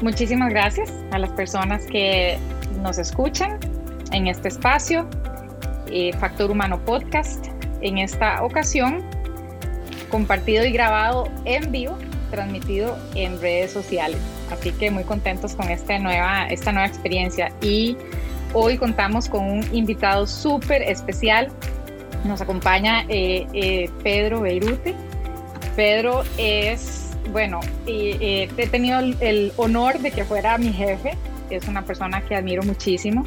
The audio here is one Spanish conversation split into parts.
Muchísimas gracias a las personas que nos escuchan en este espacio, eh, Factor Humano Podcast. En esta ocasión, compartido y grabado en vivo, transmitido en redes sociales. Así que muy contentos con esta nueva, esta nueva experiencia. Y hoy contamos con un invitado súper especial. Nos acompaña eh, eh, Pedro Beirute. Pedro es bueno, he tenido el, honor de que fuera mi jefe. Es una persona que admiro muchísimo.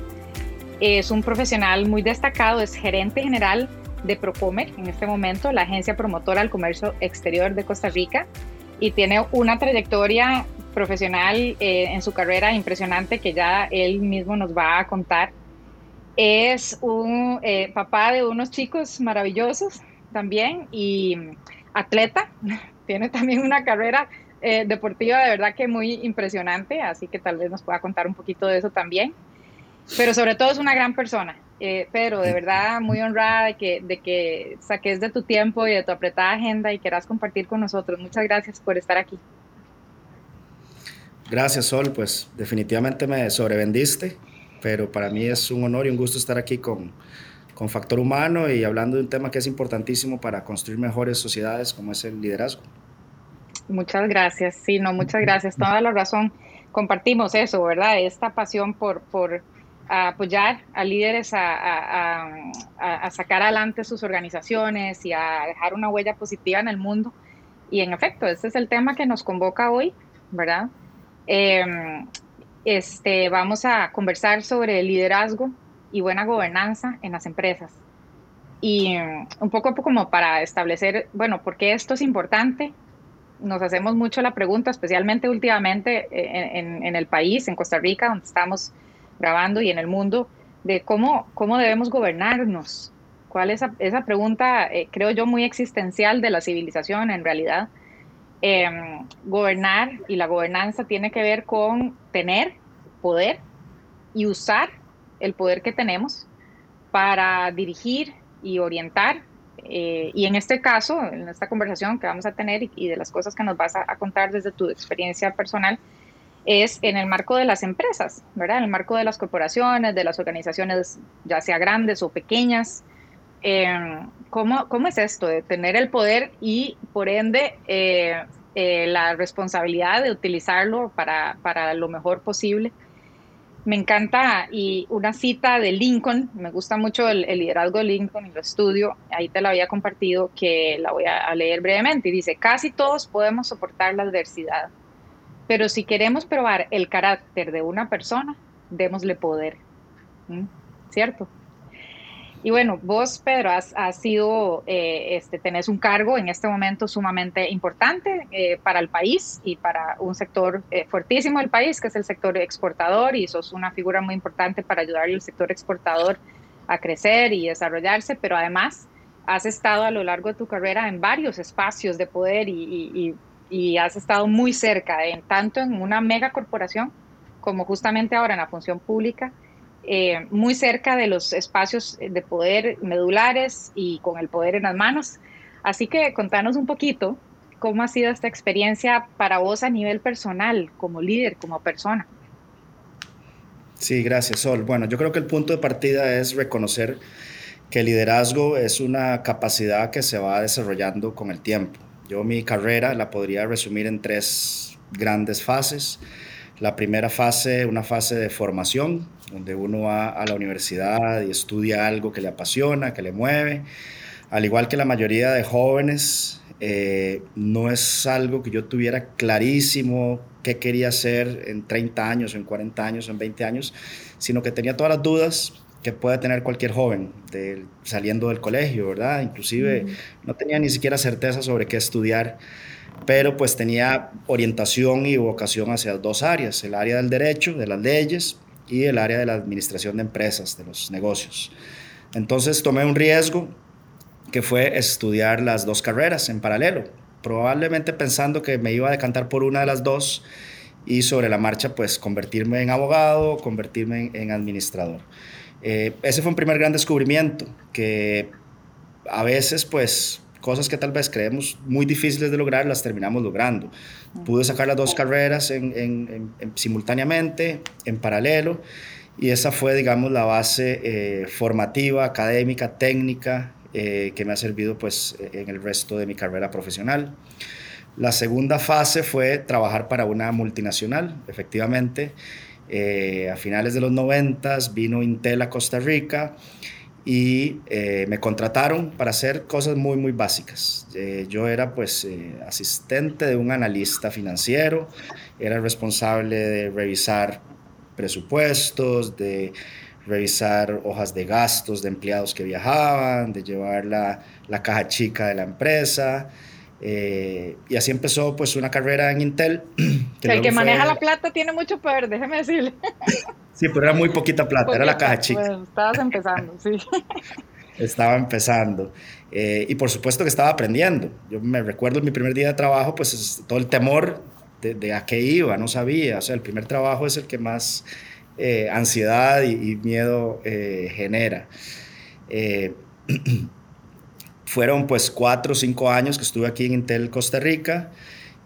Es un profesional muy destacado, es gerente general de Procomer en este momento, la agencia promotora del comercio exterior de Costa Rica, y tiene una trayectoria profesional eh, en su carrera impresionante que ya él mismo nos va a contar. Es un eh, papá de unos chicos maravillosos también y atleta, tiene también una carrera eh, deportiva de verdad que muy impresionante, así que tal vez nos pueda contar un poquito de eso también. Pero sobre todo es una gran persona. Eh, Pedro, de verdad muy honrada de que, de que saques de tu tiempo y de tu apretada agenda y quieras compartir con nosotros. Muchas gracias por estar aquí. Gracias, Sol. Pues definitivamente me sobrevendiste, pero para mí es un honor y un gusto estar aquí con, con Factor Humano y hablando de un tema que es importantísimo para construir mejores sociedades como es el liderazgo. Muchas gracias, sí, no, muchas gracias, toda la razón. Compartimos eso, ¿verdad? Esta pasión por, por apoyar a líderes a, a, sacar adelante sus organizaciones y a dejar una huella positiva en el mundo. Y en efecto, este es el tema que nos convoca hoy, ¿verdad? Em, este, vamos a conversar sobre liderazgo y buena gobernanza en las empresas. Y mm, un poco como para establecer, bueno, ¿por qué esto es importante? Nos hacemos mucho la pregunta, especialmente últimamente eh, en, el país, en Costa Rica, donde estamos grabando, y en el mundo, de cómo, cómo debemos gobernarnos. ¿Cuál es esa, pregunta, eh, creo yo, muy existencial de la civilización en realidad? Em, gobernar y la gobernanza tiene que ver con tener poder y usar el poder que tenemos para dirigir y orientar. Eh, y en este caso, en esta conversación que vamos a tener y, de las cosas que nos vas a, contar desde tu experiencia personal, es en el marco de las empresas, ¿verdad? En el marco de las corporaciones, de las organizaciones, ya sea grandes o pequeñas. Eh, ¿cómo, ¿cómo, es esto de tener el poder y, por ende, eh, la responsabilidad de utilizarlo para, para lo mejor posible? Me encanta y una cita de Lincoln, me gusta mucho el, liderazgo de Lincoln y lo estudio, ahí te la había compartido que la voy a, leer brevemente y dice, casi todos podemos soportar la adversidad, pero si queremos probar el carácter de una persona, démosle poder. ¿Mm? ¿Cierto? Y bueno, vos, Pedro, has, sido, eh, este, tenés un cargo en este momento sumamente importante eh, para el país y para un sector eh, fuertísimo del país, que es el sector exportador, y sos una figura muy importante para ayudar al sector exportador a crecer y desarrollarse, pero además has estado a lo largo de tu carrera en varios espacios de poder y, y has estado muy cerca, en, tanto en una mega corporación como justamente ahora en la función pública eh, muy cerca de los espacios de poder medulares y con el poder en las manos. Así que contanos un poquito cómo ha sido esta experiencia para vos a nivel personal, como líder, como persona. Sí, gracias, Sol. Bueno, yo creo que el punto de partida es reconocer que el liderazgo es una capacidad que se va desarrollando con el tiempo. Yo mi carrera la podría resumir en tres grandes fases. La primera fase, una fase de formación, donde uno va a la universidad y estudia algo que le apasiona, que le mueve. Al igual que la mayoría de jóvenes, eh, no es algo que yo tuviera clarísimo qué quería hacer en 30 años, en 40 años, en 20 años, sino que tenía todas las dudas que puede tener cualquier joven saliendo del colegio, ¿verdad? Inclusive no tenía ni siquiera certeza sobre qué estudiar, pero pues tenía orientación y vocación hacia dos áreas, el área del derecho, de las leyes, y el área de la administración de empresas, de los negocios. Entonces tomé un riesgo que fue estudiar las dos carreras en paralelo, probablemente pensando que me iba a decantar por una de las dos y sobre la marcha pues convertirme en abogado, convertirme en, administrador. Eh, ese fue un primer gran descubrimiento, que a veces pues cosas que tal vez creemos muy difíciles de lograr, las terminamos logrando. Pude sacar las dos carreras en, simultáneamente, en paralelo, y esa fue, digamos, la base eh, formativa, académica, técnica, eh, que me ha servido pues en el resto de mi carrera profesional. La segunda fase fue trabajar para una multinacional, efectivamente. Eh, a finales de los 90 vino Intel a Costa Rica y eh, me contrataron para hacer cosas muy, muy básicas. Eh, yo era pues asistente de un analista financiero, era responsable de revisar presupuestos, de revisar hojas de gastos de empleados que viajaban, de llevar la, la caja chica de la empresa. Eh, y así empezó pues una carrera en Intel. Que el que maneja la plata tiene mucho poder, déjeme decirle. Sí, pero era muy poquita plata, era la caja chica. Pues, estabas empezando, sí. Estaba empezando. Eh, y por supuesto que estaba aprendiendo. Yo me recuerdo mi primer día de trabajo, pues todo el temor de, a qué iba, no sabía. O sea, el primer trabajo es el que más eh, ansiedad y, y miedo genera. Fueron pues cuatro o cinco años que estuve aquí en Intel Costa Rica,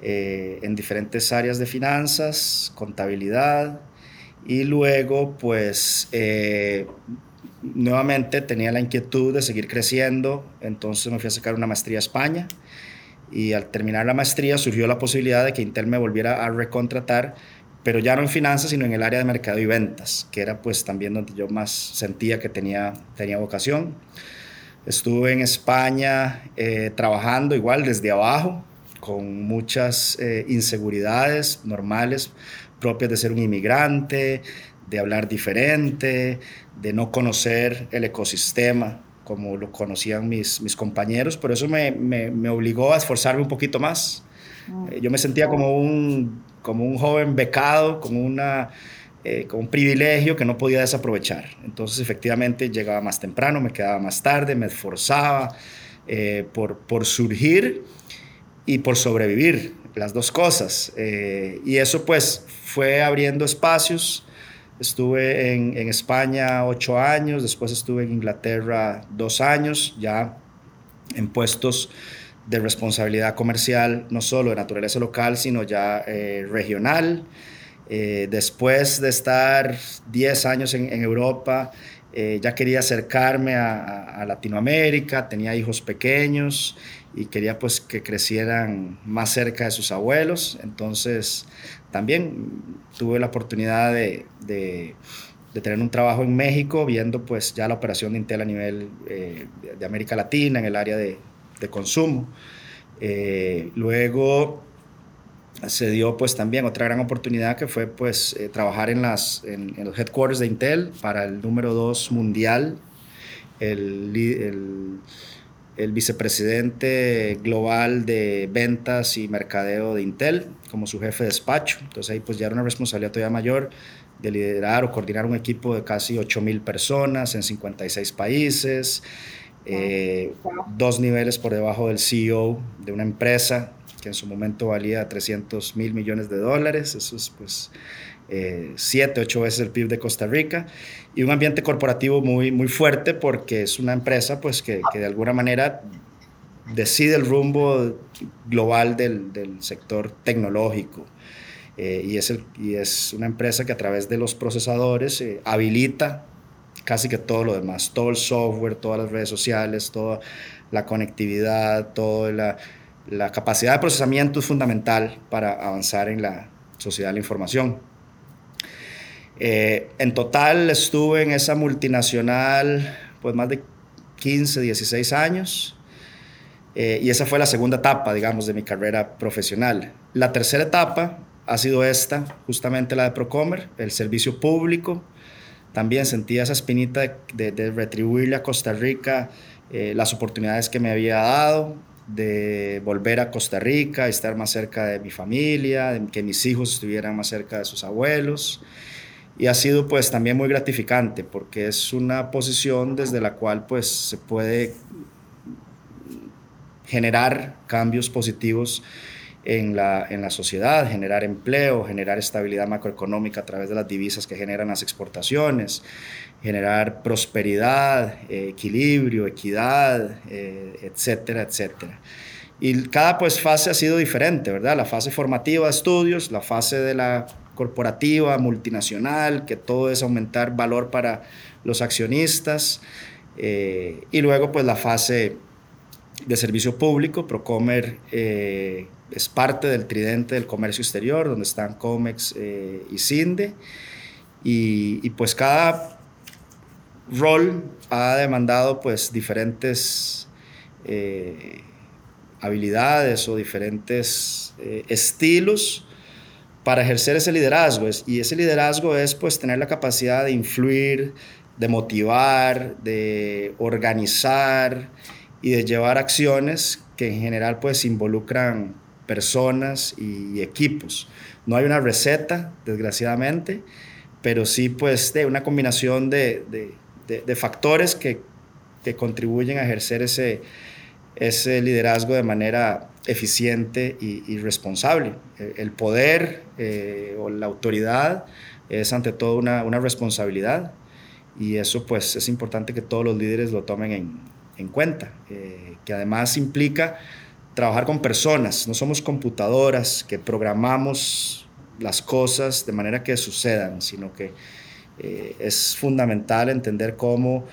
eh, en diferentes áreas de finanzas, contabilidad, y luego pues eh, nuevamente tenía la inquietud de seguir creciendo, entonces me fui a sacar una maestría a España, y al terminar la maestría surgió la posibilidad de que Intel me volviera a recontratar pero ya no en finanzas, sino en el área de mercado y ventas, que era pues también donde yo más sentía que tenía, tenía vocación. Estuve en España eh, trabajando igual desde abajo, con muchas eh, inseguridades normales propias de ser un inmigrante, de hablar diferente, de no conocer el ecosistema como lo conocían mis, mis compañeros, pero eso me, me, me obligó a esforzarme un poquito más. Mm. Eh, yo me sentía como un, como un joven becado, como una eh, con un privilegio que no podía desaprovechar. Entonces, efectivamente, llegaba más temprano, me quedaba más tarde, me esforzaba eh, por, por surgir y por sobrevivir, las dos cosas. Eh, y eso pues fue abriendo espacios. Estuve en, España ocho años, después estuve en Inglaterra dos años, ya en puestos de responsabilidad comercial, no solo de naturaleza local, sino ya regional. Eh, después de estar 10 años en, Europa, eh, ya quería acercarme a, Latinoamérica, tenía hijos pequeños y quería pues que crecieran más cerca de sus abuelos. Entonces también tuve la oportunidad de, tener un trabajo en México viendo pues ya la operación de Intel a nivel eh, de América Latina en el área de, consumo. luego se dio pues también otra gran oportunidad que fue pues eh, trabajar en, las, en, los headquarters de Intel para el número 2 mundial, el, el, el, vicepresidente global de ventas y mercadeo de Intel como su jefe de despacho. Entonces ahí pues ya era una responsabilidad todavía mayor de liderar o coordinar un equipo de casi 8 mil personas en 56 países, eh, dos niveles por debajo del CEO de una empresa que en su momento valía 300 mil millones de dólares, eso es pues eh, siete, ocho veces el PIB de Costa Rica, y un ambiente corporativo muy, muy fuerte porque es una empresa pues que, que de alguna manera decide el rumbo global del, del sector tecnológico. Eh, y, es el, y es una empresa que a través de los procesadores eh, habilita casi que todo lo demás, todo el software, todas las redes sociales, toda la conectividad, toda la, la capacidad de procesamiento es fundamental para avanzar en la sociedad de la información. Eh, en total estuve en esa multinacional pues más de 15, 16 años eh, y esa fue la segunda etapa, digamos, de mi carrera profesional. La tercera etapa ha sido esta, justamente la de Procomer, el servicio público. También sentía esa espinita de, retribuirle a Costa Rica eh, las oportunidades que me había dado, de volver a Costa Rica, estar más cerca de mi familia, de que mis hijos estuvieran más cerca de sus abuelos. Y ha sido pues también muy gratificante porque es una posición desde la cual pues se puede generar cambios positivos en la, en la sociedad, generar empleo, generar estabilidad macroeconómica a través de las divisas que generan las exportaciones, generar prosperidad, eh, equilibrio, equidad, eh, etcétera, etcétera. Y cada pues, fase ha sido diferente, ¿verdad? La fase formativa estudios, la fase de la corporativa, multinacional, que todo es aumentar valor para los accionistas, eh, y luego pues la fase de servicio público, Procomer eh, es parte del tridente del comercio exterior, donde están COMEX eh, y CINDE, y, pues cada rol ha demandado pues diferentes habilidades o diferentes estilos para ejercer ese liderazgo. Y ese liderazgo es pues tener la capacidad de influir, de motivar, de organizar y de llevar acciones que en general pues involucran personas y equipos. No hay una receta, desgraciadamente, pero sí pues de una combinación de, factores que, contribuyen a ejercer ese, ese liderazgo de manera eficiente y, responsable. El poder eh, o la autoridad es ante todo una, responsabilidad y eso pues es importante que todos los líderes lo tomen en, cuenta, eh, que además implica trabajar con personas, no somos computadoras que programamos las cosas de manera que sucedan, sino que eh, es fundamental entender cómo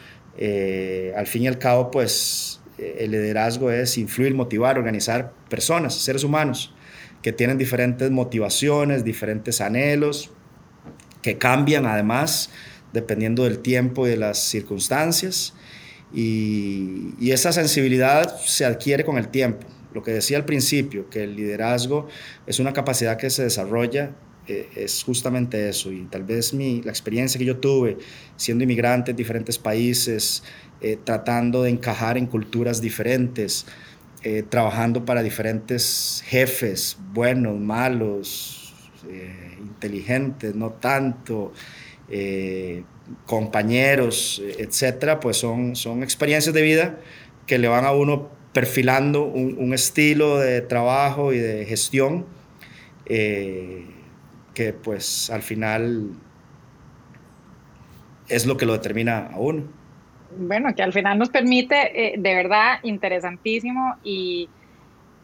al fin y al cabo pues el liderazgo es influir, motivar, organizar personas, seres humanos, que tienen diferentes motivaciones, diferentes anhelos, que cambian además dependiendo del tiempo y de las circunstancias. Y, esa sensibilidad se adquiere con el tiempo. Lo que decía al principio, que el liderazgo es una capacidad que se desarrolla eh, es justamente eso. Y tal vez mi, la experiencia que yo tuve siendo inmigrante en diferentes países, eh, tratando de encajar en culturas diferentes, eh, trabajando para diferentes jefes, buenos, malos, eh, inteligentes, no tanto, compañeros, etcétera, pues son, son experiencias de vida que le van a uno perfilando un, estilo de trabajo y de gestión que pues al final es lo que lo determina a uno bueno, que al final nos permite, eh, de verdad, interesantísimo y,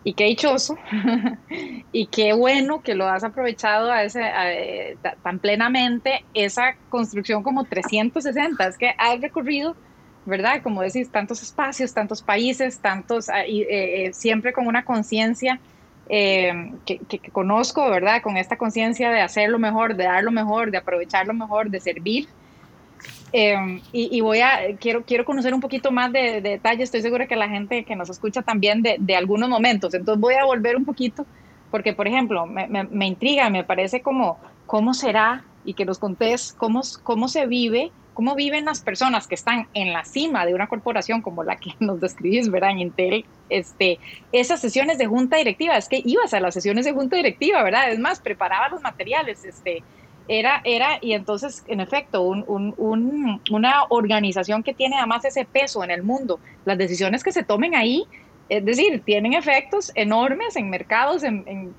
y qué dichoso y qué bueno que lo has aprovechado a ese, eh, tan plenamente esa construcción como 360. Es que has recorrido, ¿verdad? Como decís, tantos espacios, tantos países, tantos, ah, y, eh, siempre con una conciencia. que, que, conozco, ¿verdad? Con esta conciencia de hacer lo mejor, de dar lo mejor, de aprovechar lo mejor, de servir Em, y, voy a, quiero, quiero conocer un poquito más de, de detalles, estoy segura que la gente que nos escucha también de, de, algunos momentos, entonces voy a volver un poquito, porque por ejemplo, me, me, intriga, me parece como, ¿cómo será? Y que nos contés cómo, cómo se vive, cómo viven las personas que están en la cima de una corporación como la que nos describís, ¿verdad? En Intel, este, esas sesiones de junta directiva, es que ibas a las sesiones de junta directiva, ¿verdad? Es más, preparaba los materiales, este, era, era, y entonces, en efecto, una organización que tiene además ese peso en el mundo, las decisiones que se tomen ahí, es decir, tienen efectos enormes en mercados, en,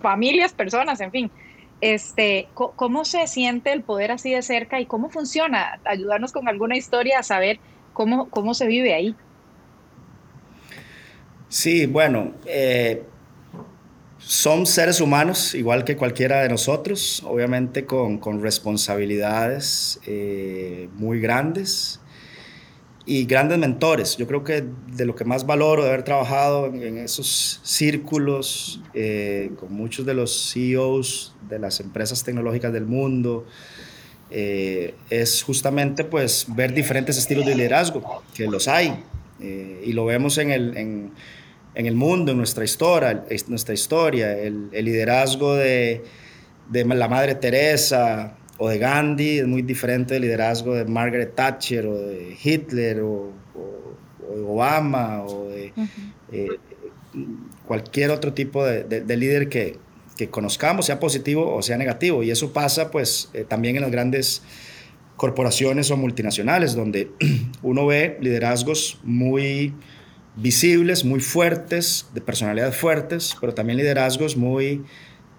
familias, personas, en fin. Este, ¿Cómo se siente el poder así de cerca y cómo funciona? Ayudarnos con alguna historia a saber cómo, cómo se vive ahí. Sí, bueno, eh, son seres humanos, igual que cualquiera de nosotros, obviamente con, responsabilidades eh, muy grandes y grandes mentores. Yo creo que de lo que más valoro de haber trabajado en, esos círculos eh, con muchos de los CEOs de las empresas tecnológicas del mundo, eh, es justamente pues ver diferentes estilos de liderazgo, que los hay, y lo vemos en el en el mundo, en nuestra historia, nuestra historia el, liderazgo de, de, la Madre Teresa o de Gandhi es muy diferente del liderazgo de Margaret Thatcher o de Hitler o, de Obama o de eh, cualquier otro tipo de, de, líder que, que, conozcamos, sea positivo o sea negativo. Y eso pasa pues eh, también en las grandes corporaciones o multinacionales, donde uno ve liderazgos muy visibles, muy fuertes, de personalidades fuertes, pero también liderazgos muy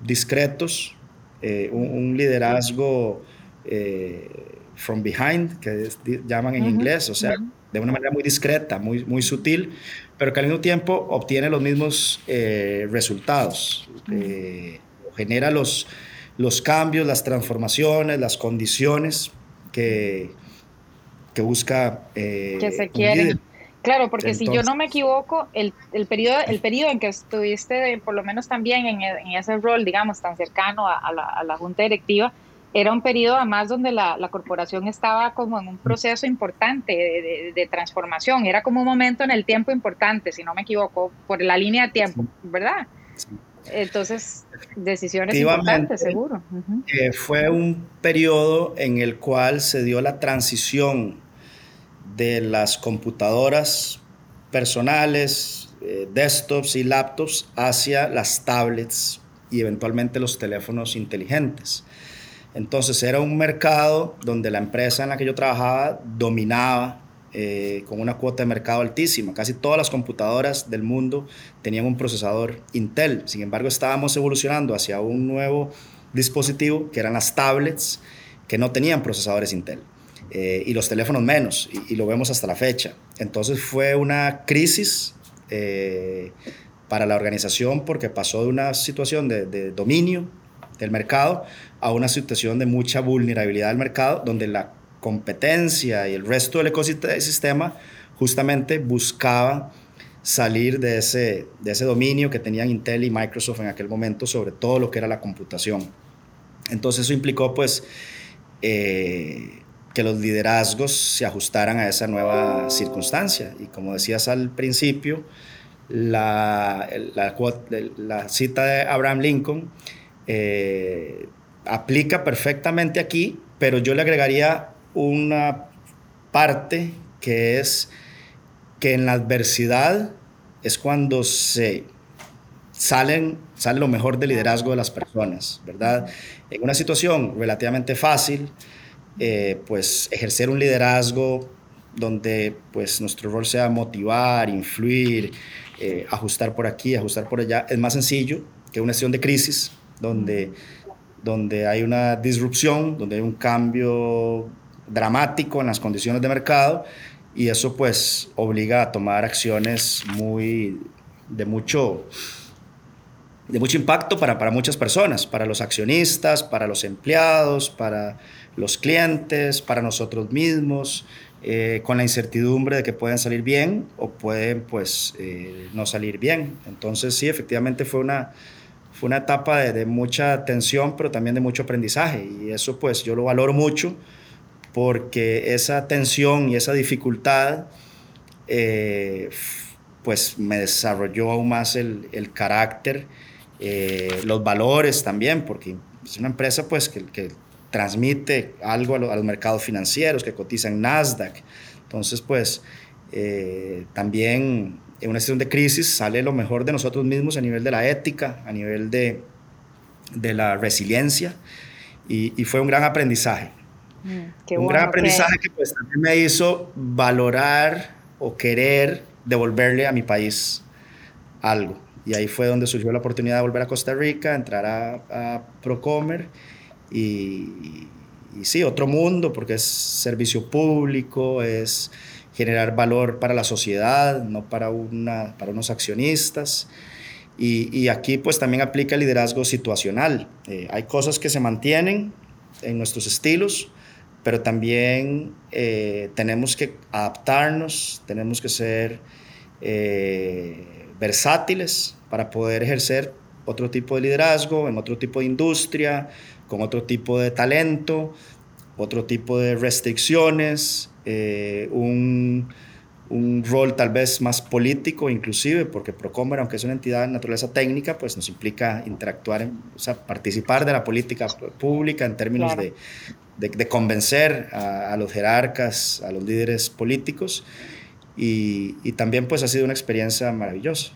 discretos, eh, un, liderazgo eh, from behind, que llaman en inglés, o sea, de una manera muy discreta, muy, muy sutil, pero que al mismo tiempo obtiene los mismos eh, resultados, genera los, los cambios, las transformaciones, las condiciones que, que busca... que se quieren. Claro, porque si yo no me equivoco, el, el, periodo, el periodo en que estuviste, por lo menos también en, en ese rol, digamos, tan cercano a, la, a, la, junta directiva, era un periodo además donde la, la corporación estaba como en un proceso importante de, de, transformación, era como un momento en el tiempo importante, si no me equivoco, por la línea de tiempo, ¿verdad? Entonces, decisiones importantes, seguro. Eh, fue un periodo en el cual se dio la transición de las computadoras personales, eh, desktops y laptops hacia las tablets y eventualmente los teléfonos inteligentes. Entonces era un mercado donde la empresa en la que yo trabajaba dominaba eh, con una cuota de mercado altísima. Casi todas las computadoras del mundo tenían un procesador Intel. Sin embargo, estábamos evolucionando hacia un nuevo dispositivo que eran las tablets que no tenían procesadores Intel. Eh, y los teléfonos menos, y, lo vemos hasta la fecha. Entonces fue una crisis eh, para la organización porque pasó de una situación de, dominio del mercado a una situación de mucha vulnerabilidad del mercado, donde la competencia y el resto del ecosistema justamente buscaba salir de ese, de ese dominio que tenían Intel y Microsoft en aquel momento sobre todo lo que era la computación. Entonces eso implicó pues eh, que los liderazgos se ajustaran a esa nueva circunstancia. Y como decías al principio, la, la, cita de Abraham Lincoln eh, aplica perfectamente aquí, pero yo le agregaría una parte que es que en la adversidad es cuando se salen, sale lo mejor del liderazgo de las personas, ¿verdad? En una situación relativamente fácil, eh, pues ejercer un liderazgo donde pues nuestro rol sea motivar, influir, eh, ajustar por aquí, ajustar por allá, es más sencillo que una situación de crisis donde, donde hay una disrupción, donde hay un cambio dramático en las condiciones de mercado y eso pues obliga a tomar acciones muy de mucho de mucho impacto para, para muchas personas, para los accionistas, para los empleados, para los clientes, para nosotros mismos, eh, con la incertidumbre de que pueden salir bien o pueden pues eh, no salir bien. Entonces sí, efectivamente fue una, fue una etapa de, mucha tensión, pero también de mucho aprendizaje y eso pues yo lo valoro mucho porque esa tensión y esa dificultad eh, pues me desarrolló aún más el, el carácter, los valores también, porque es una empresa pues que, que transmite algo a, los mercados financieros que cotizan Nasdaq. Entonces, pues eh, también en una situación de crisis sale lo mejor de nosotros mismos a nivel de la ética, a nivel de, de la resiliencia y, fue un gran aprendizaje. Mm, un gran aprendizaje que, pues, también me hizo valorar o querer devolverle a mi país algo. Y ahí fue donde surgió la oportunidad de volver a Costa Rica, entrar a, a Procomer y, sí, otro mundo, porque es servicio público, es generar valor para la sociedad, no para, una, para unos accionistas. Y, aquí pues también aplica el liderazgo situacional. Eh, hay cosas que se mantienen en nuestros estilos, pero también eh, tenemos que adaptarnos, tenemos que ser eh, versátiles para poder ejercer otro tipo de liderazgo en otro tipo de industria, con otro tipo de talento, otro tipo de restricciones, eh, un, un, rol tal vez más político inclusive, porque Procomer, aunque es una entidad de naturaleza técnica, pues nos implica interactuar, o sea, participar de la política pública en términos de, de, convencer a, a, los jerarcas, a los líderes políticos, y, y también pues ha sido una experiencia maravillosa.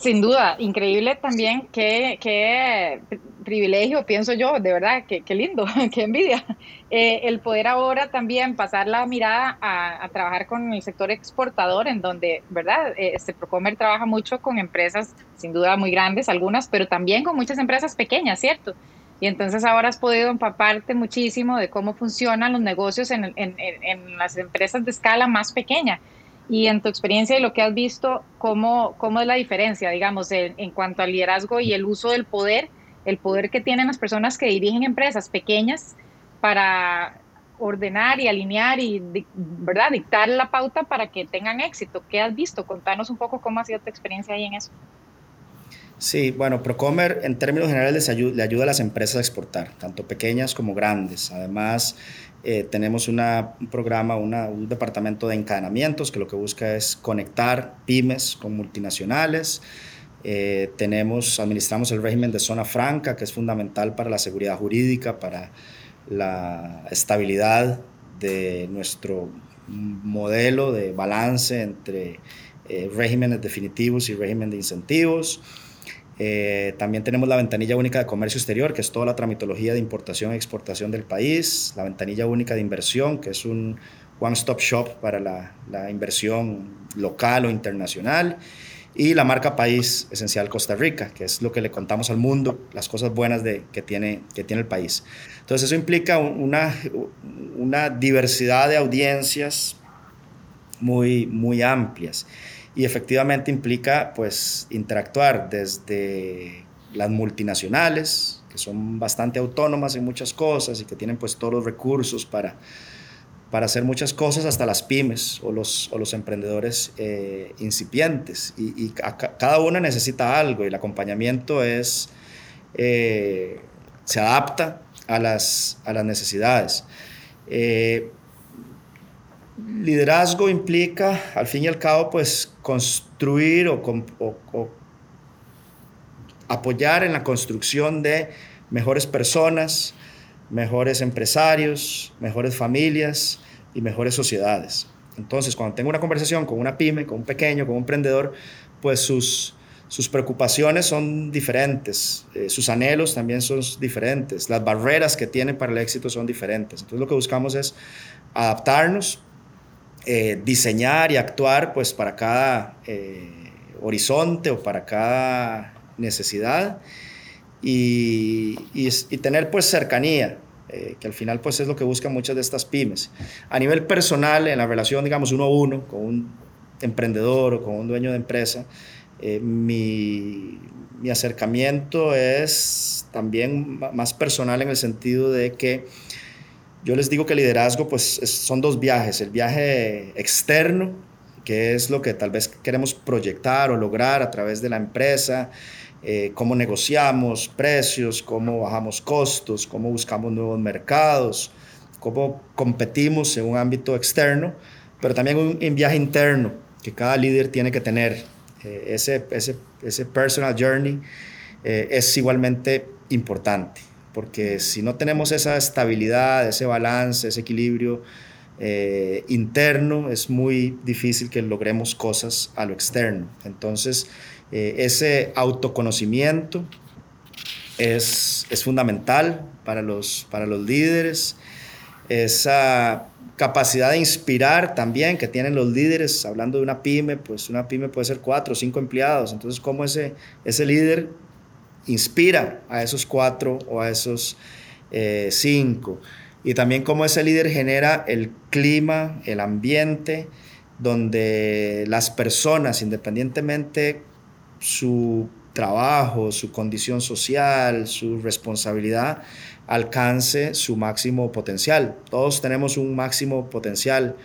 Sin duda, increíble también que, que privilegio, pienso yo, de verdad, qué, lindo, qué envidia, eh, el poder ahora también pasar la mirada a, trabajar con el sector exportador, en donde, ¿verdad? Eh, este Procomer trabaja mucho con empresas, sin duda muy grandes, algunas, pero también con muchas empresas pequeñas, ¿cierto? Y entonces ahora has podido empaparte muchísimo de cómo funcionan los negocios en, en las empresas de escala más pequeña y en tu experiencia y lo que has visto, ¿cómo, cómo es la diferencia, digamos, en, cuanto al liderazgo y el uso del poder, el poder que tienen las personas que dirigen empresas pequeñas para ordenar y alinear y, ¿verdad?, dictar la pauta para que tengan éxito. ¿Qué has visto? Contanos un poco cómo ha sido tu experiencia ahí en eso. Sí, bueno, Procomer en términos generales le ayuda a las empresas a exportar, tanto pequeñas como grandes. Además, eh, tenemos un programa, un departamento de encadenamientos que lo que busca es conectar pymes con multinacionales. Eh, tenemos, administramos el régimen de zona franca, que es fundamental para la seguridad jurídica, para la estabilidad de nuestro modelo de balance entre eh, regímenes definitivos y régimen de incentivos. Eh, también tenemos la ventanilla única de comercio exterior, que es toda la tramitología de importación y exportación del país, la ventanilla única de inversión, que es un one-stop shop para la, la, inversión local o internacional, y la marca país esencial Costa Rica, que es lo que le contamos al mundo, las cosas buenas de, que, tiene, que tiene el país. Entonces eso implica una, una diversidad de audiencias muy, muy amplias y efectivamente implica pues interactuar desde las multinacionales, que son bastante autónomas en muchas cosas y que tienen pues todos los recursos para, para hacer muchas cosas, hasta las pymes o los, o los emprendedores eh, incipientes. Y, cada una necesita algo y el acompañamiento es, eh, se adapta a las, a las necesidades. Eh, liderazgo implica, al fin y al cabo, pues construir o, apoyar en la construcción de mejores personas, mejores empresarios, mejores familias y mejores sociedades. Entonces, cuando tengo una conversación con una pyme, con un pequeño, con un emprendedor, pues sus, sus preocupaciones son diferentes, eh, sus anhelos también son diferentes, las barreras que tienen para el éxito son diferentes. Entonces, lo que buscamos es adaptarnos eh, diseñar y actuar pues para cada eh, horizonte o para cada necesidad y, tener pues cercanía, eh, que al final pues es lo que buscan muchas de estas pymes. A nivel personal, en la relación digamos uno a uno con un emprendedor o con un dueño de empresa, mi, mi acercamiento es también más personal en el sentido de que yo les digo que liderazgo pues son dos viajes, el viaje externo, que es lo que tal vez queremos proyectar o lograr a través de la empresa, eh, cómo negociamos precios, cómo bajamos costos, cómo buscamos nuevos mercados, cómo competimos en un ámbito externo, pero también un, viaje interno que cada líder tiene que tener. Eh, ese, ese, ese, personal journey eh, es igualmente importante porque si no tenemos esa estabilidad, ese balance, ese equilibrio eh, interno, es muy difícil que logremos cosas a lo externo. Entonces, eh, ese autoconocimiento es, es fundamental para los, para los líderes, esa capacidad de inspirar también que tienen los líderes, hablando de una pyme, pues una pyme puede ser cuatro o cinco empleados, entonces cómo ese, ese líder inspira a esos cuatro o a esos eh, cinco. Y también cómo ese líder genera el clima, el ambiente, donde las personas, independientemente su trabajo, su condición social, su responsabilidad, alcance su máximo potencial. Todos tenemos un máximo potencial.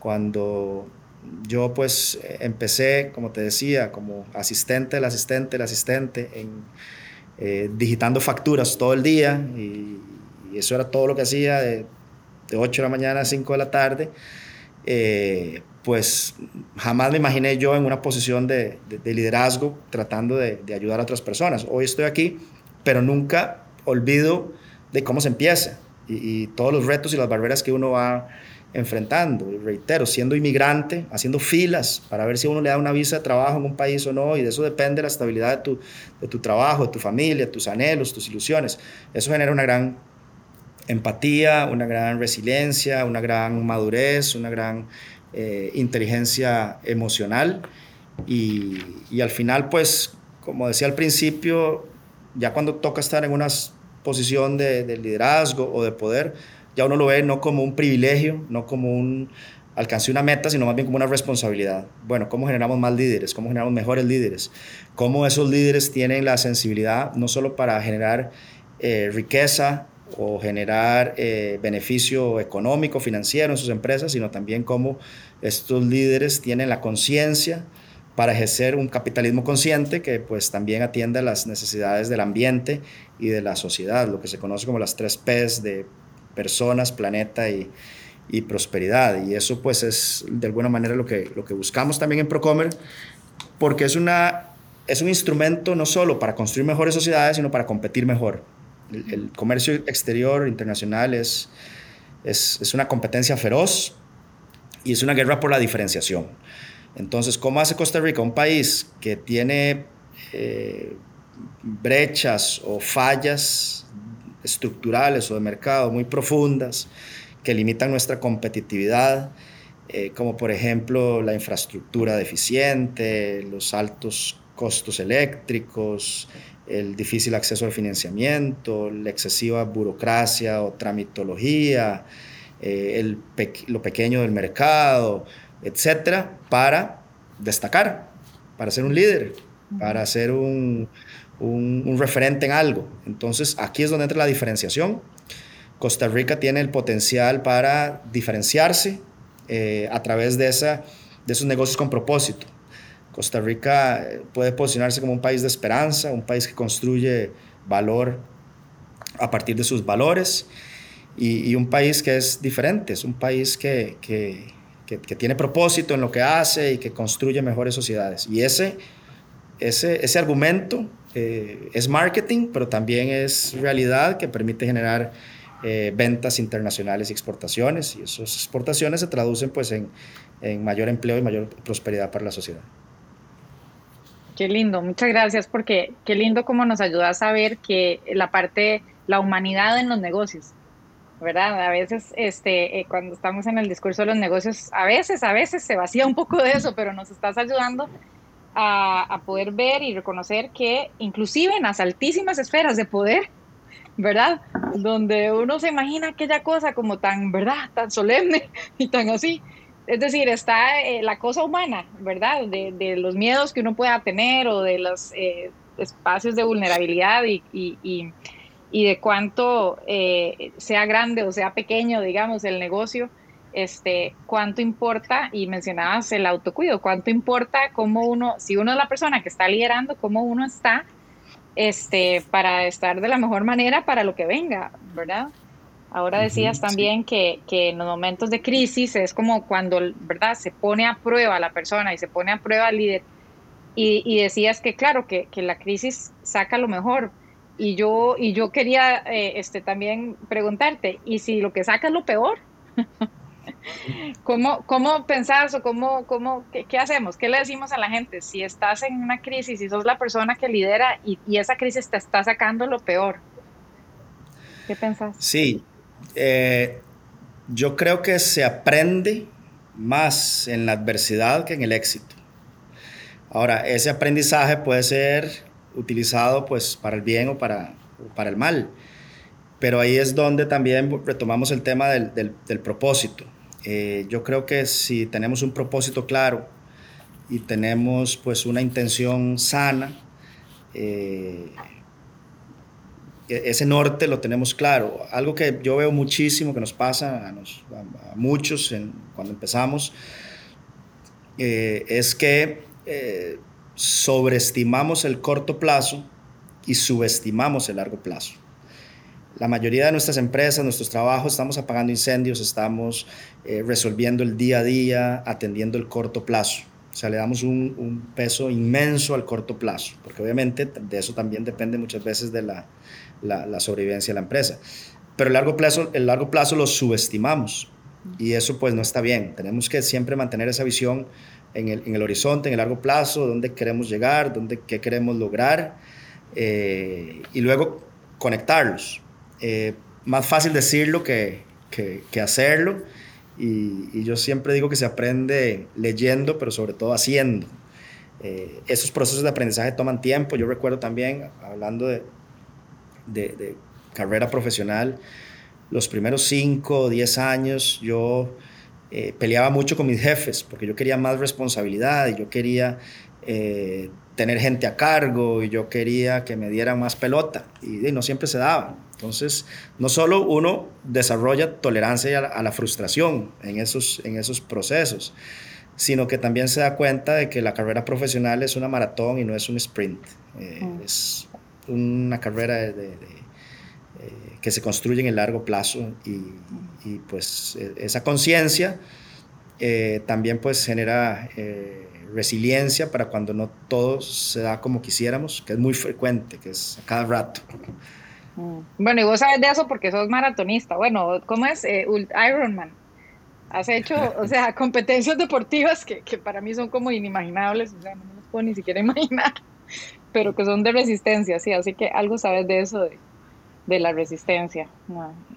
Cuando yo pues empecé, como te decía, como asistente, el asistente, el asistente en eh, digitando facturas todo el día y, eso era todo lo que hacía de, 8 de la mañana a 5 de la tarde. Eh, pues jamás me imaginé yo en una posición de, liderazgo tratando de, ayudar a otras personas. Hoy estoy aquí, pero nunca olvido de cómo se empieza y, todos los retos y las barreras que uno va enfrentando. Y reitero, siendo inmigrante, haciendo filas para ver si uno le da una visa de trabajo en un país o no, y de eso depende la estabilidad de tu, de tu trabajo, de tu familia, tus anhelos, tus ilusiones. Eso genera una gran empatía, una gran resiliencia, una gran madurez, una gran eh, inteligencia emocional. Y, al final, pues, como decía al principio, ya cuando toca estar en una posición de, de liderazgo o de poder, ya uno lo ve no como un privilegio, no como un alcance una meta, sino más bien como una responsabilidad. Bueno, ¿cómo generamos más líderes? ¿Cómo generamos mejores líderes? ¿Cómo esos líderes tienen la sensibilidad no solo para generar eh, riqueza o generar eh, beneficio económico, financiero en sus empresas, sino también cómo estos líderes tienen la conciencia para ejercer un capitalismo consciente que pues también atienda las necesidades del ambiente y de la sociedad, lo que se conoce como las tres P's de personas, planeta y, y prosperidad. Y eso pues es de alguna manera lo que, lo que buscamos también en Procomer, porque es, una, es un instrumento no solo para construir mejores sociedades, sino para competir mejor. El, comercio exterior internacional es, es, es, una competencia feroz y es una guerra por la diferenciación. Entonces, ¿cómo hace Costa Rica un país que tiene eh, brechas o fallas estructurales o de mercado muy profundas que limitan nuestra competitividad, eh, como por ejemplo la infraestructura deficiente, los altos costos eléctricos, el difícil acceso al financiamiento, la excesiva burocracia o tramitología, eh, el lo pequeño del mercado, etcétera, para destacar, para ser un líder, para ser un, un, referente en algo. Entonces, aquí es donde entra la diferenciación. Costa Rica tiene el potencial para diferenciarse eh, a través de, esa, de esos negocios con propósito. Costa Rica eh, puede posicionarse como un país de esperanza, un país que construye valor a partir de sus valores y, un país que es diferente, es un país que, que, que, tiene propósito en lo que hace y que construye mejores sociedades. Y ese, ese, ese argumento eh, es marketing, pero también es realidad que permite generar eh, ventas internacionales y exportaciones, y esas exportaciones se traducen pues en, en mayor empleo y mayor prosperidad para la sociedad. Qué lindo, muchas gracias porque qué lindo como nos ayuda a saber que la parte, la humanidad en los negocios, ¿verdad? A veces, este, eh, cuando estamos en el discurso de los negocios, a veces, a veces se vacía un poco de eso, pero nos estás ayudando a, poder ver y reconocer que inclusive en las altísimas esferas de poder, ¿verdad? Donde uno se imagina aquella cosa como tan, ¿verdad? Tan solemne y tan así. Es decir, está eh, la cosa humana, ¿verdad? De, los miedos que uno pueda tener o de los eh, espacios de vulnerabilidad y, y, y, de cuánto eh, sea grande o sea pequeño, digamos, el negocio este, cuánto importa, y mencionabas el autocuido, cuánto importa cómo uno, si uno es la persona que está liderando, cómo uno está este, para estar de la mejor manera para lo que venga, ¿verdad? Ahora decías también que, que, en los momentos de crisis es como cuando, ¿verdad? Se pone a prueba la persona y se pone a prueba el líder. Y, y decías que, claro, que, que, la crisis saca lo mejor. Y yo, y yo quería eh, este, también preguntarte, ¿y si lo que saca es lo peor? ¿Cómo, cómo pensás o cómo, cómo qué, hacemos? ¿Qué le decimos a la gente? Si estás en una crisis y sos la persona que lidera y, esa crisis te está sacando lo peor, ¿qué pensás? Sí, eh, yo creo que se aprende más en la adversidad que en el éxito. Ahora, ese aprendizaje puede ser utilizado pues para el bien o para, para el mal, pero ahí es donde también retomamos el tema del, del propósito. Eh, yo creo que si tenemos un propósito claro y tenemos pues una intención sana, eh, ese norte lo tenemos claro. Algo que yo veo muchísimo que nos pasa a, muchos cuando empezamos eh, es que sobreestimamos el corto plazo y subestimamos el largo plazo. La mayoría de nuestras empresas, nuestros trabajos, estamos apagando incendios, estamos eh, resolviendo el día a día, atendiendo el corto plazo. O sea, le damos un, peso inmenso al corto plazo, porque obviamente de eso también depende muchas veces de la, la, sobrevivencia de la empresa. Pero el largo plazo, el largo plazo lo subestimamos. Y eso pues no está bien. Tenemos que siempre mantener esa visión en el, en el horizonte, en el largo plazo, dónde queremos llegar, dónde, qué queremos lograr, eh, y luego conectarlos. Eh, más fácil decirlo que, que, hacerlo, y, y, yo siempre digo que se aprende leyendo, pero sobre todo haciendo. Eh, esos procesos de aprendizaje toman tiempo. Yo recuerdo también, hablando de, de, de carrera profesional, los primeros 5 o 10 años yo eh, peleaba mucho con mis jefes porque yo quería más responsabilidad y yo quería eh, tener gente a cargo y yo quería que me dieran más pelota y, y, no siempre se daba. Entonces, no solo uno desarrolla tolerancia a la, frustración en esos, en esos procesos, sino que también se da cuenta de que la carrera profesional es una maratón y no es un sprint. Eh, mm. Es una carrera de, de, de eh, que se construye en el largo plazo y, y pues e, esa conciencia eh, también pues genera eh, resiliencia para cuando no todo se da como quisiéramos, que es muy frecuente, que es a cada rato. Mm. Bueno, y vos sabes de eso porque sos maratonista. Bueno, ¿cómo es? Eh, Ironman. Has hecho, o sea, competencias deportivas que, que, para mí son como inimaginables, o sea, no me los puedo ni siquiera imaginar, pero que son de resistencia, sí, así que algo sabes de eso, de, de la resistencia.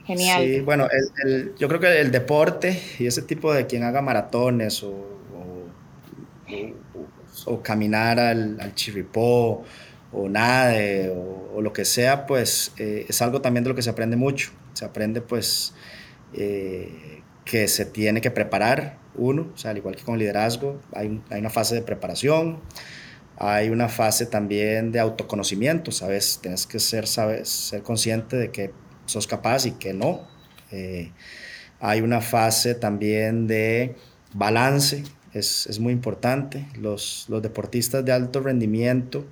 genial. Sí, bueno, el, el, yo creo que el deporte y ese tipo de quien haga maratones o, o, o caminar al, al, chirripó o nade o, o, lo que sea, pues eh, es algo también de lo que se aprende mucho. Se aprende pues eh, que se tiene que preparar uno, o sea, al igual que con liderazgo, hay, hay una fase de preparación, hay una fase también de autoconocimiento, ¿sabes? Tienes que ser, sabes, ser consciente de que sos capaz y que no. Eh, hay una fase también de balance, es, es muy importante. Los, los, deportistas de alto rendimiento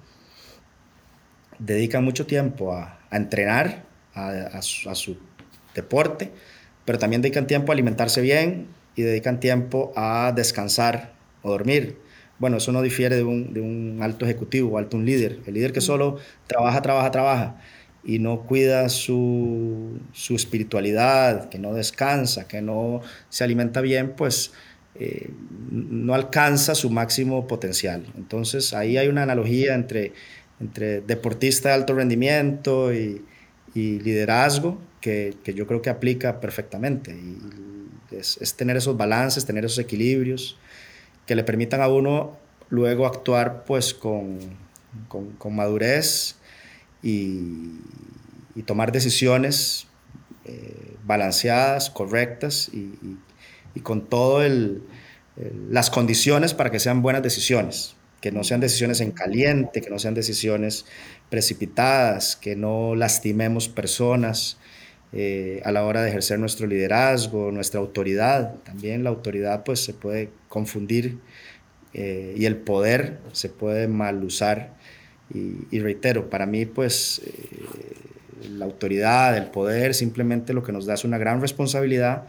dedican mucho tiempo a, a entrenar, a, su, a su deporte, pero también dedican tiempo a alimentarse bien y dedican tiempo a descansar o dormir bueno, eso no difiere de un, alto ejecutivo o alto un líder. El líder que solo trabaja, trabaja, trabaja y no cuida su, su espiritualidad, que no descansa, que no se alimenta bien, pues eh, no alcanza su máximo potencial. Entonces ahí hay una analogía entre, entre deportista de alto rendimiento y, liderazgo que, que, yo creo que aplica perfectamente. Es tener esos balances, tener esos equilibrios que le permitan a uno luego actuar pues con, con, con madurez y, tomar decisiones eh, balanceadas, correctas y, y, y con todas las condiciones para que sean buenas decisiones, que no sean decisiones en caliente, que no sean decisiones precipitadas, que no lastimemos personas, eh, a la hora de ejercer nuestro liderazgo, nuestra autoridad. También la autoridad pues se puede confundir eh, y el poder se puede mal usar. Y, reitero, para mí pues eh, la autoridad, el poder simplemente lo que nos da es una gran responsabilidad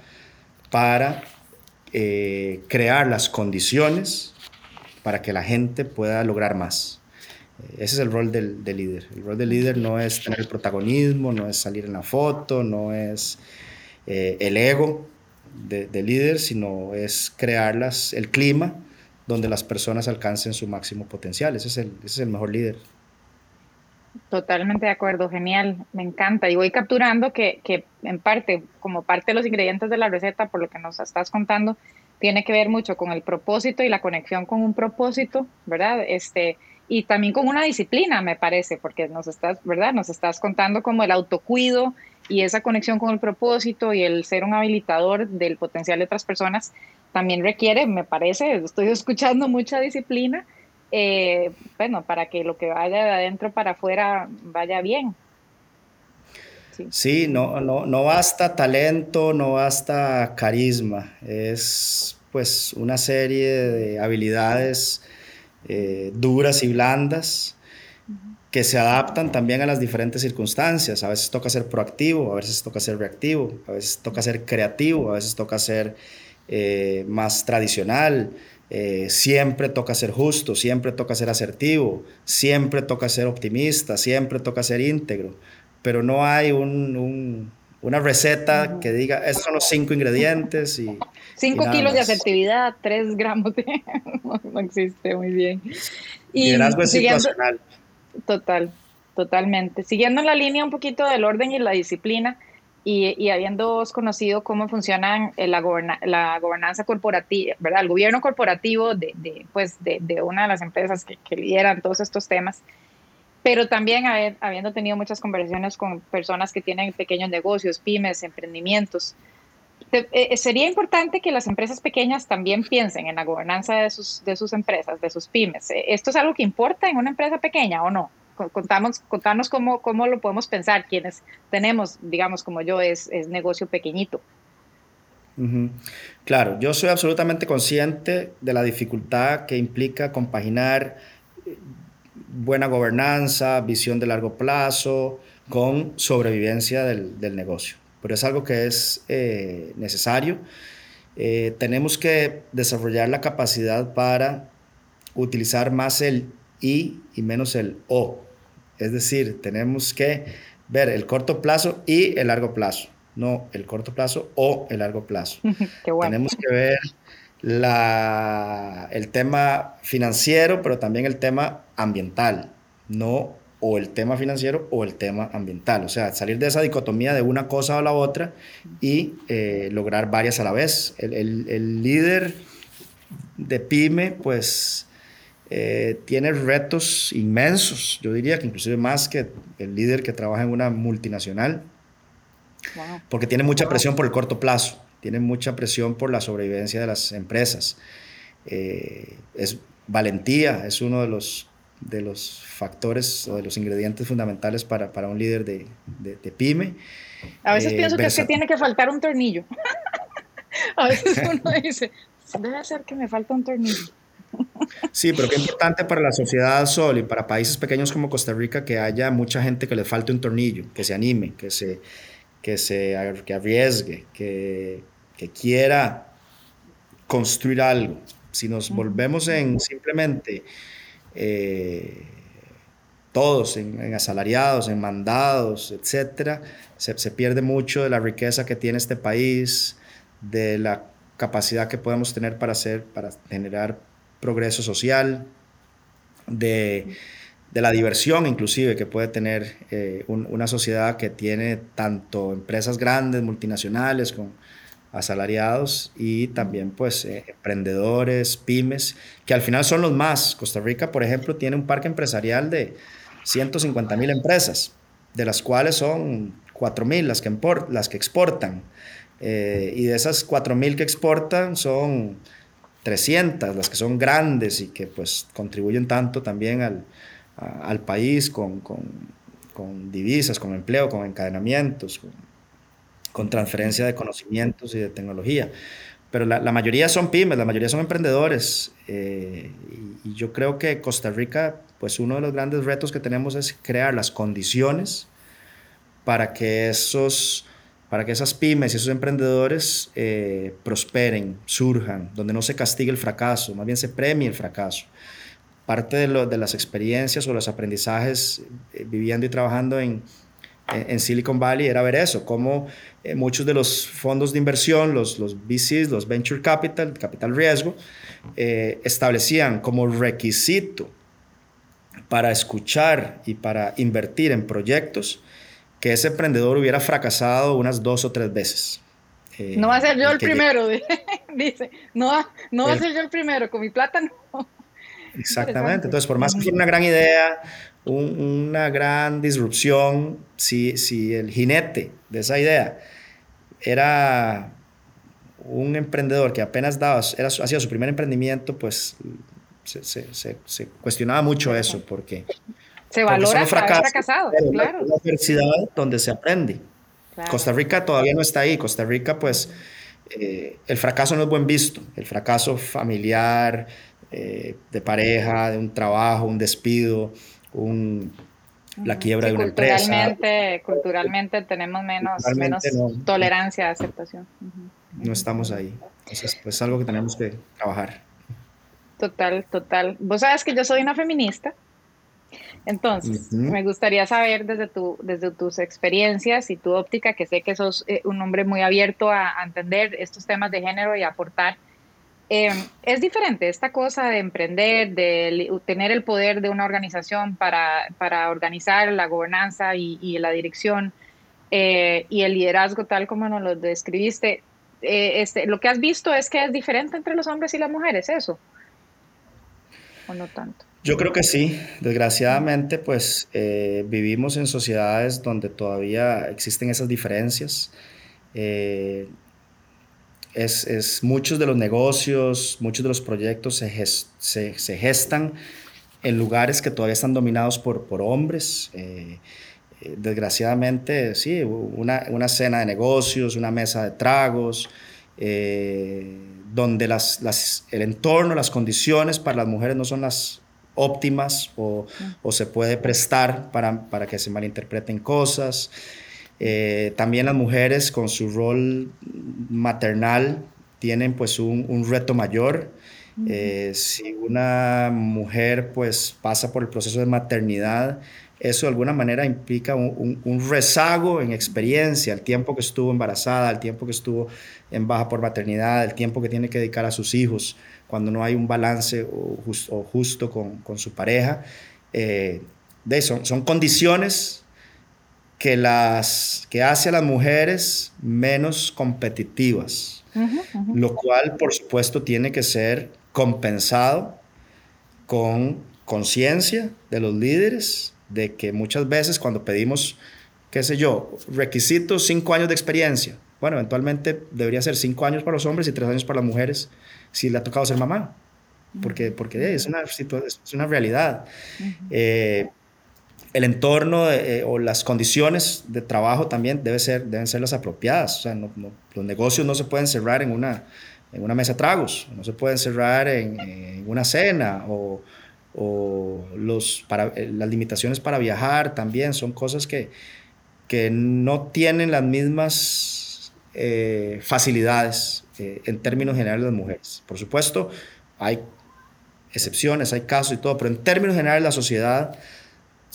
para crear las condiciones para que la gente pueda lograr más. Ese es el rol del, líder. El rol del líder no es tener el protagonismo, no es salir en la foto, no es eh, el ego del de líder, sino es crear las, el clima donde las personas alcancen su máximo potencial. Ese es el, ese es el mejor líder. Totalmente de acuerdo, genial, me encanta. Y voy capturando que, que en parte, como parte de los ingredientes de la receta, por lo que nos estás contando, tiene que ver mucho con el propósito y la conexión con un propósito, ¿verdad? Este, y también con una disciplina, me parece, porque nos estás, ¿verdad? Nos estás contando como el autocuido y esa conexión con el propósito y el ser un habilitador del potencial de otras personas también requiere, me parece, estoy escuchando mucha disciplina, eh, bueno, para que lo que vaya de adentro para afuera vaya bien. Sí, sí no, no, no basta talento, no basta carisma, es pues una serie de habilidades eh, duras y blandas que se adaptan también a las diferentes circunstancias. A veces toca ser proactivo, a veces toca ser reactivo, a veces toca ser creativo, a veces toca ser eh, más tradicional. Eh, siempre toca ser justo, siempre toca ser asertivo, siempre toca ser optimista, siempre toca ser íntegro, pero no hay un, un, una receta que diga, estos son los cinco ingredientes y... Cinco kilos de asertividad, tres gramos de... no, existe, muy bien. Y Liderazgo es situacional. Total, totalmente. Siguiendo la línea un poquito del orden y la disciplina, y, y habiendo conocido cómo funcionan eh, la, la gobernanza corporativa, ¿verdad? El gobierno corporativo de, de pues, de, de, una de las empresas que, que lideran todos estos temas, pero también habiendo tenido muchas conversaciones con personas que tienen pequeños negocios, pymes, emprendimientos, eh, eh, sería importante que las empresas pequeñas también piensen en la gobernanza de sus, de sus empresas, de sus pymes. Eh, ¿Esto es algo que importa en una empresa pequeña o no? Contamos, contanos cómo, cómo lo podemos pensar quienes tenemos, digamos, como yo, es, es negocio pequeñito. Claro, yo soy absolutamente consciente de la dificultad que implica compaginar buena gobernanza, visión de largo plazo, con sobrevivencia del, del negocio. Pero es algo que es eh, necesario. Eh, tenemos que desarrollar la capacidad para utilizar más el I y menos el O. Es decir, tenemos que ver el corto plazo y el largo plazo, no el corto plazo o el largo plazo. Tenemos que ver la, el tema financiero, pero también el tema ambiental, no o el tema financiero o el tema ambiental. O sea, salir de esa dicotomía de una cosa o la otra y eh, lograr varias a la vez. El, el, líder de pyme, pues, eh, tiene retos inmensos, yo diría que inclusive más que el líder que trabaja en una multinacional, porque tiene mucha presión por el corto plazo tienen mucha presión por la sobrevivencia de las empresas. Eh, es valentía, es uno de los, de los factores o de los ingredientes fundamentales para, para un líder de, de, pyme. A veces eh, pienso que es que tiene que faltar un tornillo. A veces uno dice, debe ser que me falta un tornillo. Sí, pero qué importante para la sociedad Sol y para países pequeños como Costa Rica que haya mucha gente que le falte un tornillo, que se anime, que se, que se que arriesgue, que, que quiera construir algo, si nos volvemos en simplemente eh, todos en, asalariados, en mandados, etcétera, se, pierde mucho de la riqueza que tiene este país, de la capacidad que podemos tener para hacer, para generar progreso social, de, la diversión inclusive que puede tener eh, una sociedad que tiene tanto empresas grandes, multinacionales, con asalariados y también pues eh, emprendedores, pymes, que al final son los más. Costa Rica, por ejemplo, tiene un parque empresarial de 150 mil empresas, de las cuales son 4 mil las, que las que exportan. Eh, y de esas 4 mil que exportan son 300 las que son grandes y que pues contribuyen tanto también al, al país con, con, con, divisas, con empleo, con encadenamientos, con transferencia de conocimientos y de tecnología. Pero la, mayoría son pymes, la mayoría son emprendedores. Eh, y, yo creo que Costa Rica, pues uno de los grandes retos que tenemos es crear las condiciones para que esos para que esas pymes y esos emprendedores eh, prosperen, surjan, donde no se castigue el fracaso, más bien se premie el fracaso. Parte de las experiencias o los aprendizajes eh, viviendo y trabajando en, en Silicon Valley era ver eso, cómo eh, muchos de los fondos de inversión, los, los VCs, los Venture Capital, capital riesgo, eh, establecían como requisito para escuchar y para invertir en proyectos que ese emprendedor hubiera fracasado unas dos o tres veces. Eh, no va a ser yo el primero, dice. No, no va a ser yo el primero, con mi plata no. Exactamente. Entonces, por más que una gran idea, una gran disrupción, si, si el jinete de esa idea era un emprendedor que apenas daba, era, hacía su primer emprendimiento, pues se, se, se, cuestionaba mucho eso, porque se valora el fracasado, claro. La universidad donde se aprende. Costa Rica todavía no está ahí. Costa Rica, pues, eh, el fracaso no es buen visto. El fracaso familiar, eh, de pareja, de un trabajo, un despido, un, la quiebra de una culturalmente, empresa. Culturalmente tenemos menos, menos tolerancia, aceptación. No estamos ahí. Entonces, pues es algo que tenemos que trabajar. Total, total. Vos sabes que yo soy una feminista Entonces, me gustaría saber desde, tu, desde tus experiencias y tu óptica, que sé que sos eh, un hombre muy abierto a, entender estos temas de género y aportar. Eh, es diferente esta cosa de emprender, de tener el poder de una organización para, para organizar la gobernanza y, la dirección eh, y el liderazgo tal como nos lo describiste. este, lo que has visto es que es diferente entre los hombres y las mujeres, ¿eso? ¿O no tanto? Yo creo que sí. Desgraciadamente, pues eh, vivimos en sociedades donde todavía existen esas diferencias. Eh, es, muchos de los negocios, muchos de los proyectos se, gestan en lugares que todavía están dominados por, por hombres. Eh, desgraciadamente, sí, una, una, cena de negocios, una mesa de tragos, donde las, el entorno, las condiciones para las mujeres no son las óptimas o, se puede prestar para, que se malinterpreten cosas. Eh, también las mujeres con su rol maternal tienen pues un, reto mayor. Eh, si una mujer pues pasa por el proceso de maternidad, eso de alguna manera implica un, rezago en experiencia, el tiempo que estuvo embarazada, el tiempo que estuvo en baja por maternidad, el tiempo que tiene que dedicar a sus hijos cuando no hay un balance o, justo con, con, su pareja. Eh, de son, son condiciones que, las, que hace a las mujeres menos competitivas, lo cual por supuesto tiene que ser compensado con conciencia de los líderes de que muchas veces cuando pedimos, qué sé yo, requisitos, cinco años de experiencia, bueno, eventualmente debería ser cinco años para los hombres y tres años para las mujeres si le ha tocado ser mamá, porque, porque es, una, es una realidad. Eh, el entorno eh, o las condiciones de trabajo también debe ser, deben ser las apropiadas. Los negocios no se pueden cerrar en una, en una mesa de tragos, no se pueden cerrar en, una cena o, los, eh, las limitaciones para viajar también son cosas que, que no tienen las mismas facilidades eh, en términos generales las mujeres. Por supuesto, hay excepciones, hay casos y todo, pero en términos generales la sociedad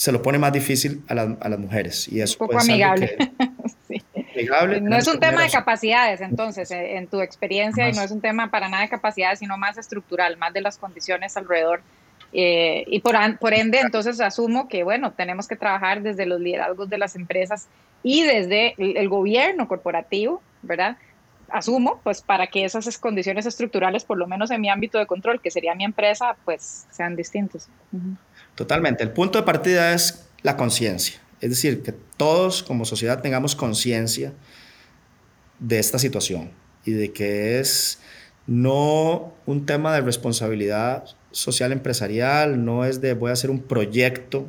se lo pone más difícil a, a las mujeres. Y eso un poco amigable. amigable. No es un tema de capacidades, entonces, eh, en tu experiencia, y no es un tema para nada de capacidades, sino más estructural, más de las condiciones alrededor. Eh, y por, por ende, entonces asumo que, bueno, tenemos que trabajar desde los liderazgos de las empresas y desde el gobierno corporativo, ¿verdad? asumo, pues para que esas condiciones estructurales, por lo menos en mi ámbito de control, que sería mi empresa, pues sean distintas. Totalmente. El punto de partida es la conciencia. Es decir, que todos como sociedad tengamos conciencia de esta situación y de que es no un tema de responsabilidad social empresarial, no es de voy a hacer un proyecto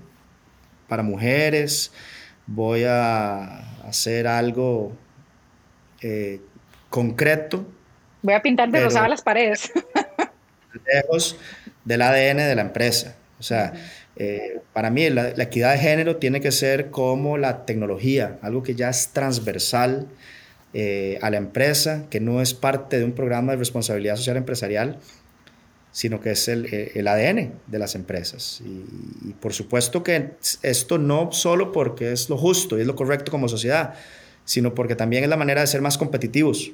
para mujeres, voy a hacer algo eh, concreto. Voy a pintar de rosada las paredes. lejos del ADN de la empresa. O sea, eh, para mí la, equidad de género tiene que ser como la tecnología, algo que ya es transversal eh, a la empresa, que no es parte de un programa de responsabilidad social empresarial, sino que es el, el ADN de las empresas. Y, y, por supuesto que esto no solo porque es lo justo y es lo correcto como sociedad, sino porque también es la manera de ser más competitivos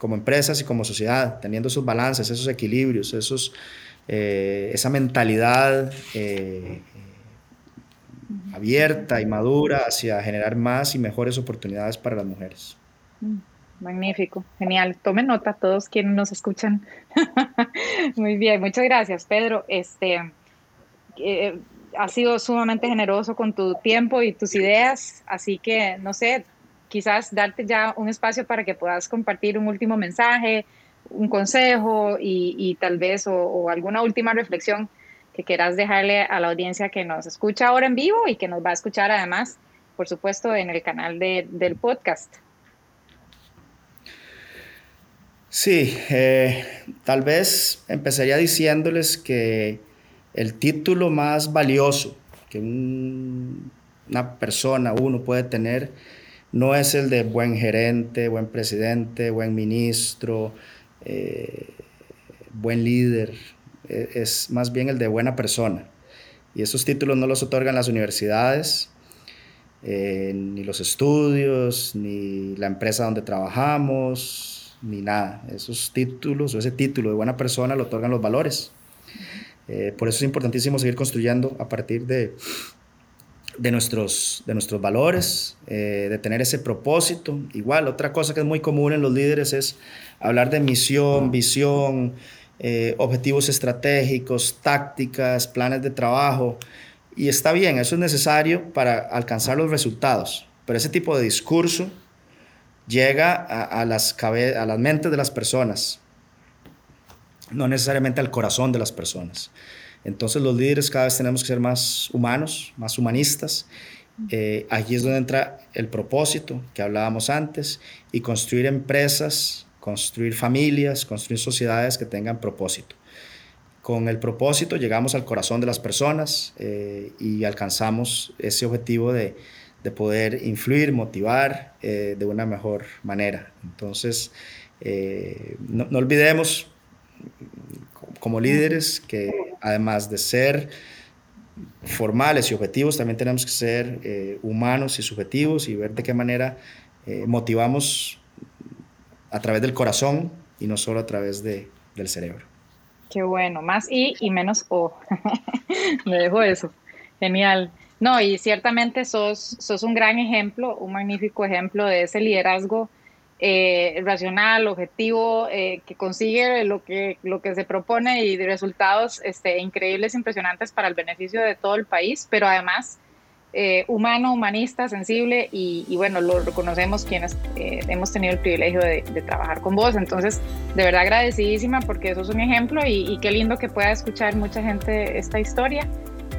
como empresas y como sociedad, teniendo esos balances, esos equilibrios, esos, eh, esa mentalidad eh, abierta y madura hacia generar más y mejores oportunidades para las mujeres. Mm, magnífico, genial. Tomen nota todos quienes nos escuchan. Muy bien, muchas gracias, Pedro. Este, eh, has sido sumamente generoso con tu tiempo y tus ideas, así que, no sé, quizás darte ya un espacio para que puedas compartir un último mensaje, un consejo y, tal vez o, alguna última reflexión que quieras dejarle a la audiencia que nos escucha ahora en vivo y que nos va a escuchar además, por supuesto, en el canal del podcast. Sí, eh, tal vez empezaría diciéndoles que el título más valioso que una persona, uno puede tener, no es el de buen gerente, buen presidente, buen ministro, eh, buen líder, e, es más bien el de buena persona. Y esos títulos no los otorgan las universidades, eh, ni los estudios, ni la empresa donde trabajamos, ni nada. Esos títulos o ese título de buena persona lo otorgan los valores. Eh, por eso es importantísimo seguir construyendo a partir de, de, nuestros, de nuestros valores, eh, de tener ese propósito. Igual, otra cosa que es muy común en los líderes es hablar de misión, visión, objetivos estratégicos, tácticas, planes de trabajo. Y está bien, eso es necesario para alcanzar los resultados, pero ese tipo de discurso llega a, las, a las mentes de las personas, no necesariamente al corazón de las personas. Entonces los líderes cada vez tenemos que ser más humanos, más humanistas. Eh, es donde entra el propósito que hablábamos antes y construir empresas, construir familias, construir sociedades que tengan propósito con el propósito llegamos al corazón de las personas eh, y alcanzamos ese objetivo de, poder influir, motivar eh, de una mejor manera. Entonces, eh, no, olvidemos como líderes que además de ser formales y objetivos, también tenemos que ser humanos y subjetivos y ver de qué manera motivamos a través del corazón y no solo a través de, del cerebro. Qué bueno, más I y menos O. Me dejo eso. Genial. No, y ciertamente sos, sos un gran ejemplo, un magnífico ejemplo de ese liderazgo eh, racional, objetivo, eh, que consigue lo que, lo que se propone y de resultados este, increíbles, impresionantes para el beneficio de todo el país, pero además eh, humano, humanista, sensible y, bueno, lo reconocemos quienes eh, hemos tenido el privilegio de, trabajar con vos. Entonces, de verdad agradecidísima porque eso es un ejemplo y, qué lindo que pueda escuchar mucha gente esta historia.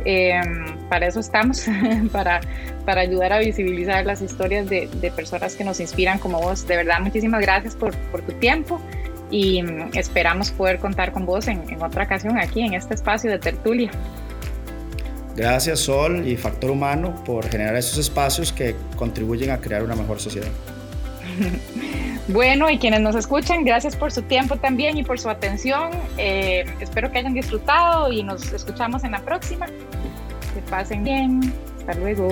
Em, para eso estamos, para, para ayudar a visibilizar las historias de, personas que nos inspiran como vos. De verdad, muchísimas gracias por, por tu tiempo y mm, esperamos poder contar con vos en, en otra ocasión aquí en este espacio de tertulia. Gracias Sol y Factor Humano por generar estos espacios que contribuyen a crear una mejor sociedad. Bueno, y quienes nos escuchan, gracias por su tiempo también y por su atención. Eh, espero que hayan disfrutado y nos escuchamos en la próxima. Que pasen bien. Hasta luego.